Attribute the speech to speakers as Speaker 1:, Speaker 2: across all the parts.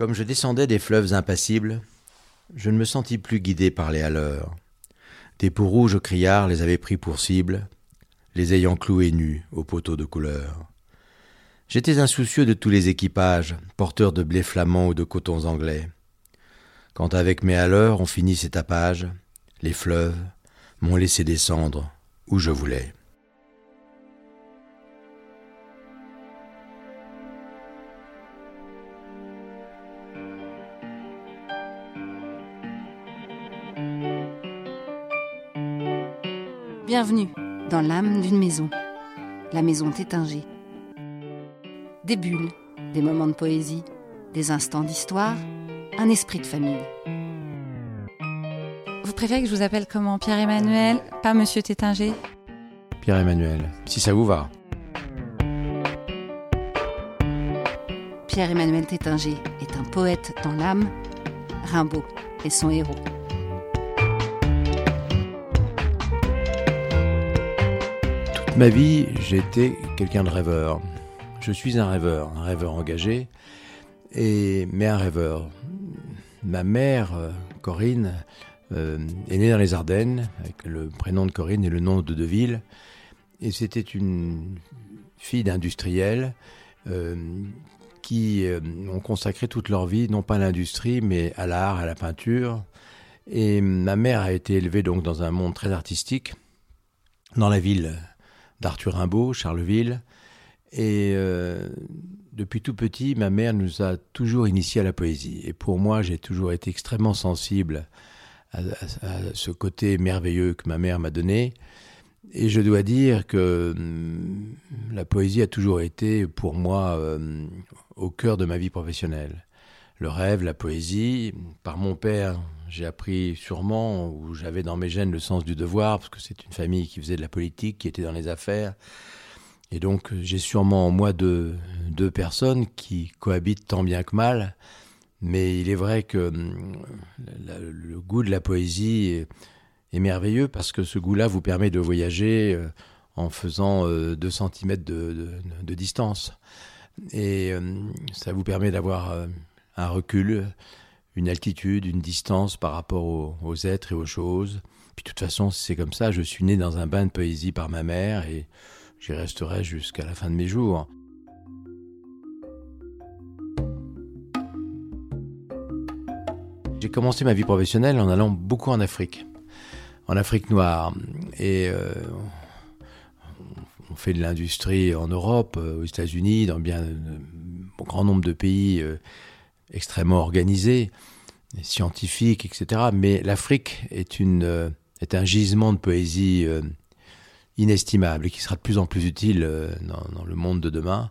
Speaker 1: Comme je descendais des fleuves impassibles, je ne me sentis plus guidé par les haleurs. Des peaux rouges criards les avaient pris pour cible, les ayant cloués nus aux poteaux de couleur. J'étais insoucieux de tous les équipages, porteurs de blé flamand ou de cotons anglais. Quand avec mes haleurs on finit ces tapages, les fleuves m'ont laissé descendre où je voulais.
Speaker 2: Bienvenue dans l'âme d'une maison, la maison Tétinger. Des bulles, des moments de poésie, des instants d'histoire, un esprit de famille.
Speaker 3: Vous préférez que je vous appelle comment? Pierre-Emmanuel, pas Monsieur Tétinger?
Speaker 1: Pierre-Emmanuel, si ça vous va.
Speaker 2: Pierre-Emmanuel Tétinger est un poète dans l'âme. Rimbaud est son héros.
Speaker 1: Ma vie, j'ai été quelqu'un de rêveur. Je suis un rêveur, un rêveur engagé, et, mais un rêveur. Ma mère, euh, Corinne, euh, est née dans les Ardennes, avec le prénom de Corinne et le nom de Deville. Et c'était une fille d'industriels euh, qui ont consacré toute leur vie, non pas à l'industrie, mais à l'art, à la peinture. Et ma mère a été élevée donc dans un monde très artistique, dans la ville d'Arthur Rimbaud, Charleville. Et euh, depuis tout petit, ma mère nous a toujours initiés à la poésie. Et pour moi, j'ai toujours été extrêmement sensible à, ce côté merveilleux que ma mère m'a donné. Et je dois dire que hum, la poésie a toujours été pour moi euh, au cœur de ma vie professionnelle. Le rêve, la poésie, par mon père, j'ai appris sûrement, ou j'avais dans mes gènes le sens du devoir, parce que c'est une famille qui faisait de la politique, qui était dans les affaires. Et donc j'ai sûrement en moi deux, deux personnes qui cohabitent tant bien que mal. Mais il est vrai que hum, le goût de la poésie est, merveilleux parce que ce goût-là vous permet de voyager euh, en faisant 2 cm de, de- distance. Et euh, ça vous permet d'avoir euh, un recul, une altitude, une distance par rapport aux, êtres et aux choses. Puis de toute façon, c'est comme ça. Je suis né dans un bain de poésie par ma mère et j'y resterai jusqu'à la fin de mes jours. J'ai commencé ma vie professionnelle en allant beaucoup en Afrique, en Afrique noire. Et euh, on fait de l'industrie en Europe, euh, aux États-Unis, dans bien euh, un grand nombre de pays extrêmement organisés, scientifiques, etc. Mais l'Afrique est, euh, est un gisement de poésie euh, inestimable et qui sera de plus en plus utile euh, dans, le monde de demain.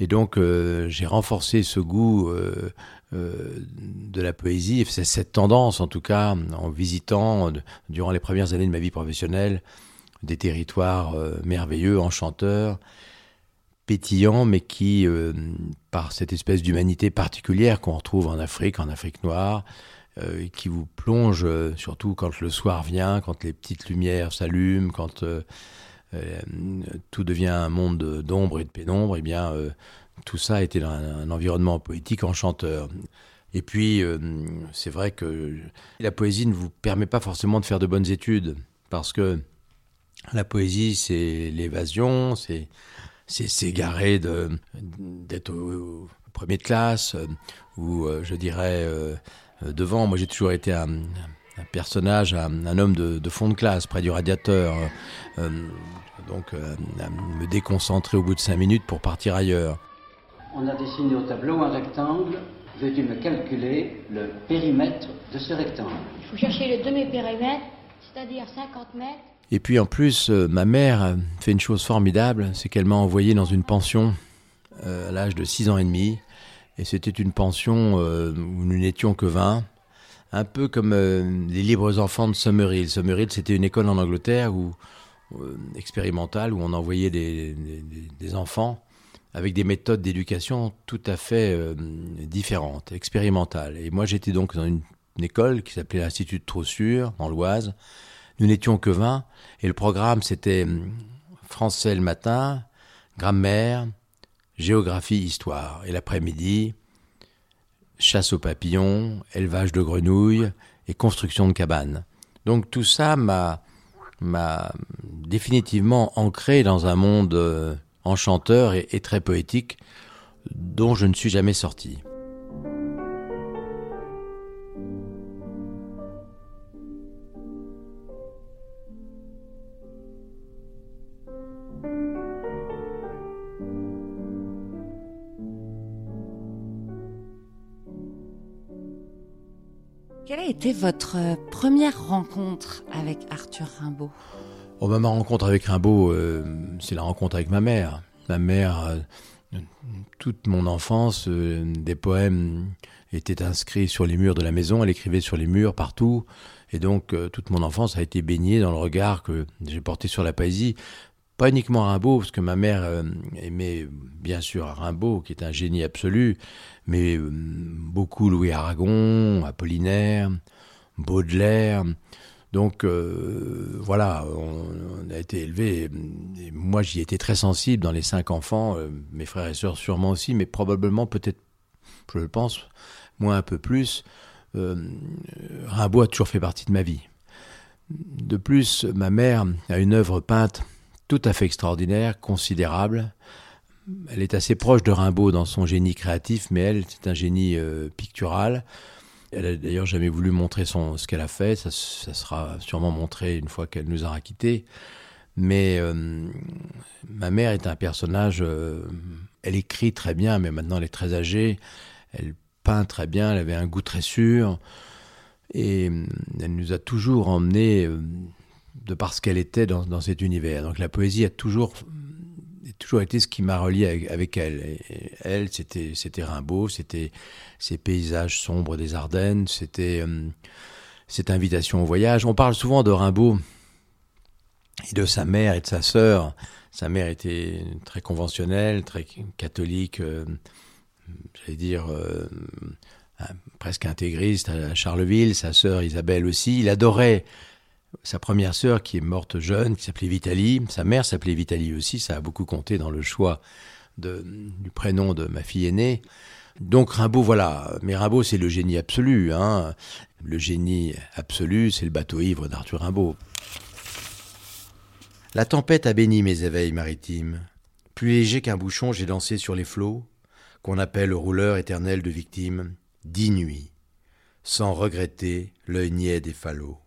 Speaker 1: Et donc, j'ai renforcé ce goût de la poésie, cette tendance, en tout cas, en visitant, durant les premières années de ma vie professionnelle, des territoires merveilleux, enchanteurs, pétillants, mais qui, euh, par cette espèce d'humanité particulière qu'on retrouve en Afrique, en Afrique noire, euh, qui vous plonge, euh, surtout quand le soir vient, quand les petites lumières s'allument, quand euh, tout devient un monde d'ombre et de pénombre, et bien tout ça était dans un, environnement poétique enchanteur. Et puis, c'est vrai que la poésie ne vous permet pas forcément de faire de bonnes études, parce que la poésie, c'est l'évasion, c'est c'est s'égarer de- d'être au, au premier de classe, euh, ou euh, je dirais euh, devant. Moi, j'ai toujours été un, un personnage, un, un homme de, de fond de classe, près du radiateur. euh, euh, donc, euh, me déconcentrer au bout de cinq minutes pour partir ailleurs.
Speaker 4: On a dessiné au tableau un rectangle. Veux-tu me calculer le périmètre de ce rectangle?
Speaker 5: Il faut chercher le demi-périmètre, c'est-à-dire 50 mètres.
Speaker 1: Et puis en plus, euh, ma mère fait une chose formidable, c'est qu'elle m'a envoyé dans une pension euh, à l'âge de 6 ans et demi. Et c'était une pension euh, où nous n'étions que 20, un peu comme les libres enfants de Summerhill. Summerhill, c'était une école en Angleterre où, expérimentale où on envoyait des, enfants avec des méthodes d'éducation tout à fait différentes, expérimentales. Et moi, j'étais donc dans une, une école qui s'appelait l'Institut de Trossure, dans l'Oise. Nous n'étions que 20, et le programme, c'était hum, français le matin, grammaire, géographie, histoire. Et l'après-midi, chasse aux papillons, élevage de grenouilles et construction de cabanes. Donc tout ça m'a m'a définitivement ancré dans un monde euh, enchanteur et, et très poétique dont je ne suis jamais sorti.
Speaker 2: Été votre euh, première rencontre avec Arthur Rimbaud
Speaker 1: Oh, ma rencontre avec Rimbaud, euh, c'est la rencontre avec ma mère. Ma mère, euh, toute mon enfance, des poèmes étaient inscrits sur les murs de la maison. Elle écrivait sur les murs partout. Et donc, toute mon enfance a été baignée dans le regard que j'ai porté sur la poésie. Pas uniquement Rimbaud, parce que ma mère euh, aimait bien sûr Rimbaud, qui est un génie absolu, mais euh, beaucoup Louis Aragon, Apollinaire, Baudelaire. Donc euh, voilà, on, a été élevés. Moi, j'y étais très sensible dans les cinq enfants, mes frères et sœurs sûrement aussi, mais probablement peut-être, je le pense, moi un peu plus. Rimbaud a toujours fait partie de ma vie. De plus, ma mère a une œuvre peinte tout à fait extraordinaire, considérable. Elle est assez proche de Rimbaud dans son génie créatif, mais elle, c'est un génie euh, pictural. Elle a d'ailleurs jamais voulu montrer ce qu'elle a fait. Ça, sera sûrement montré une fois qu'elle nous aura quittés. Mais euh, ma mère est un personnage. euh, elle écrit très bien, mais maintenant elle est très âgée. Elle peint très bien. Elle avait un goût très sûr. Et elle nous a toujours emmenés, de par ce qu'elle était dans, dans cet univers. Donc la poésie a toujours, a toujours été ce qui m'a relié avec, elle. Elle, c'était, c'était Rimbaud, c'était ces paysages sombres des Ardennes, c'était euh, cette invitation au voyage. On parle souvent de Rimbaud et de sa mère et de sa sœur. Sa mère était très conventionnelle, très catholique, euh, j'allais dire euh, presque intégriste à Charleville. Sa sœur Isabelle aussi. Il adorait sa première sœur qui est morte jeune, qui s'appelait Vitalie. Sa mère s'appelait Vitalie aussi. Ça a beaucoup compté dans le choix du prénom de ma fille aînée. Donc Rimbaud, voilà. Mais Rimbaud, c'est le génie absolu. Hein. Le génie absolu, c'est le bateau ivre d'Arthur Rimbaud. La tempête a béni mes éveils maritimes. Plus léger qu'un bouchon, j'ai dansé sur les flots, qu'on appelle le rouleur éternel de victimes, dix nuits, sans regretter l'œil niais des falots.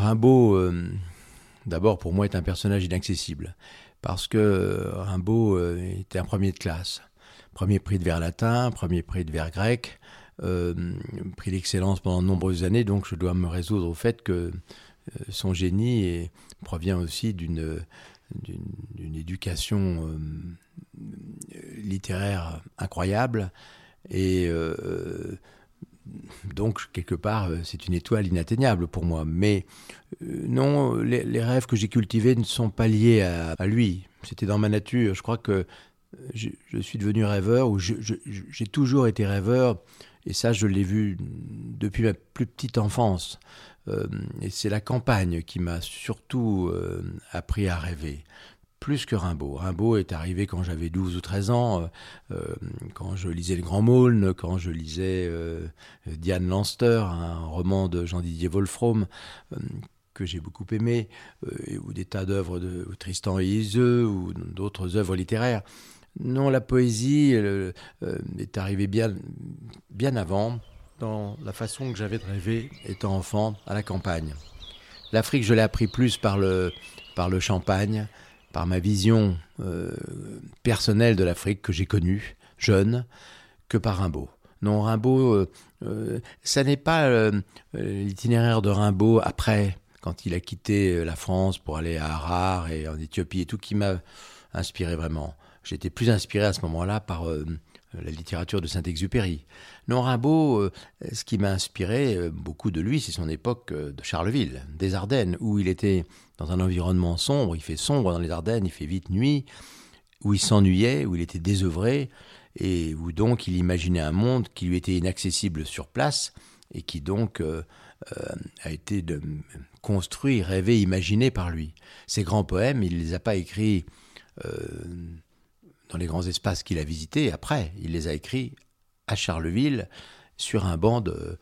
Speaker 1: Rimbaud, euh, d'abord pour moi, est un personnage inaccessible, parce que euh, Rimbaud euh, était un premier de classe. Premier prix de vers latin, premier prix de vers grec, prix d'excellence pendant de nombreuses années, donc je dois me résoudre au fait que son génie provient aussi d'une éducation littéraire incroyable et donc quelque part euh, c'est une étoile inatteignable pour moi. Mais euh, non les, rêves que j'ai cultivés ne sont pas liés à, lui. C'était dans ma nature. Je crois que euh, je, suis devenu rêveur ou j'ai toujours été rêveur. Et ça je l'ai vu depuis ma plus petite enfance. Et c'est la campagne qui m'a surtout appris à rêver. Plus que Rimbaud. Rimbaud est arrivé quand j'avais 12 ou 13 ans, euh, euh, quand je lisais Le Grand Maulne, quand je lisais euh, Diane Lanster, un roman de Jean-Didier Wolfram, que j'ai beaucoup aimé, ou des tas d'œuvres de Tristan et Iseux, ou d'autres œuvres littéraires. Non, la poésie est arrivée bien, bien avant, dans la façon que j'avais de rêver étant enfant à la campagne. L'Afrique, je l'ai appris plus par le, par le champagne, par ma vision euh, personnelle de l'Afrique que j'ai connue, jeune, que par Rimbaud. Non, Rimbaud, euh, euh, ça n'est pas euh, l'itinéraire de Rimbaud après, quand il a quitté la France pour aller à Harar et en Éthiopie et tout, qui m'a inspiré vraiment. J'étais plus inspiré à ce moment-là par la littérature de Saint-Exupéry. Non, Rimbaud, euh, ce qui m'a inspiré euh, beaucoup de lui, c'est son époque euh, de Charleville, des Ardennes, où il était dans un environnement sombre, il fait sombre dans les Ardennes, il fait vite nuit, où il s'ennuyait, où il était désœuvré, et où donc il imaginait un monde qui lui était inaccessible sur place, et qui donc euh, euh, a été construit, rêvé, imaginé par lui. Ses grands poèmes, il ne les a pas écrits euh, dans les grands espaces qu'il a visités, après, il les a écrits à Charleville, sur un banc de,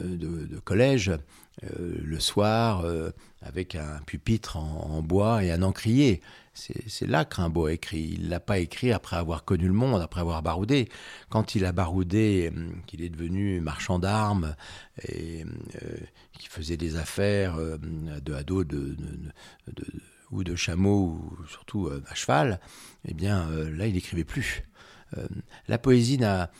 Speaker 1: de, collège le soir avec un pupitre en, bois et un encrier. C'est là que Rimbaud a écrit. Il l'a pas écrit après avoir connu le monde, après avoir baroudé. Quand il a baroudé, qu'il est devenu marchand d'armes et qui faisait des affaires de à de ou de chameau, ou surtout euh, à cheval, eh bien euh, là, il n'écrivait plus. Euh, la poésie n'a.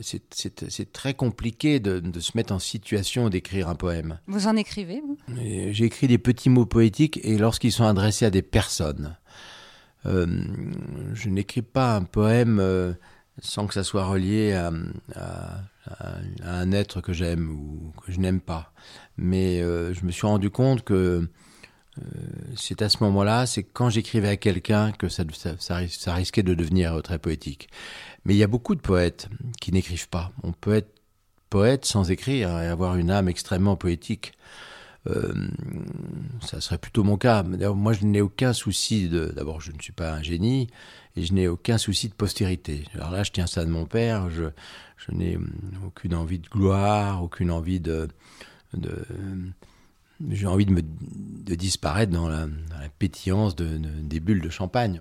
Speaker 1: c'est très compliqué de, se mettre en situation d'écrire un poème.
Speaker 3: Vous en écrivez, vous?
Speaker 1: J'ai écrit des petits mots poétiques et lorsqu'ils sont adressés à des personnes. je n'écris pas un poème sans que ça soit relié à, un être que j'aime ou que je n'aime pas. Mais je me suis rendu compte que c'est à ce moment-là, c'est quand j'écrivais à quelqu'un que ça, risquait de devenir très poétique. Mais il y a beaucoup de poètes qui n'écrivent pas. On peut être poète sans écrire et avoir une âme extrêmement poétique. Euh, ça serait plutôt mon cas. Moi, je n'ai aucun souci de. D'abord, je ne suis pas un génie et je n'ai aucun souci de postérité. Alors là, je tiens ça de mon père. Je, n'ai aucune envie de gloire, aucune envie de j'ai envie de, me, de disparaître dans la, pétillance des bulles de champagne.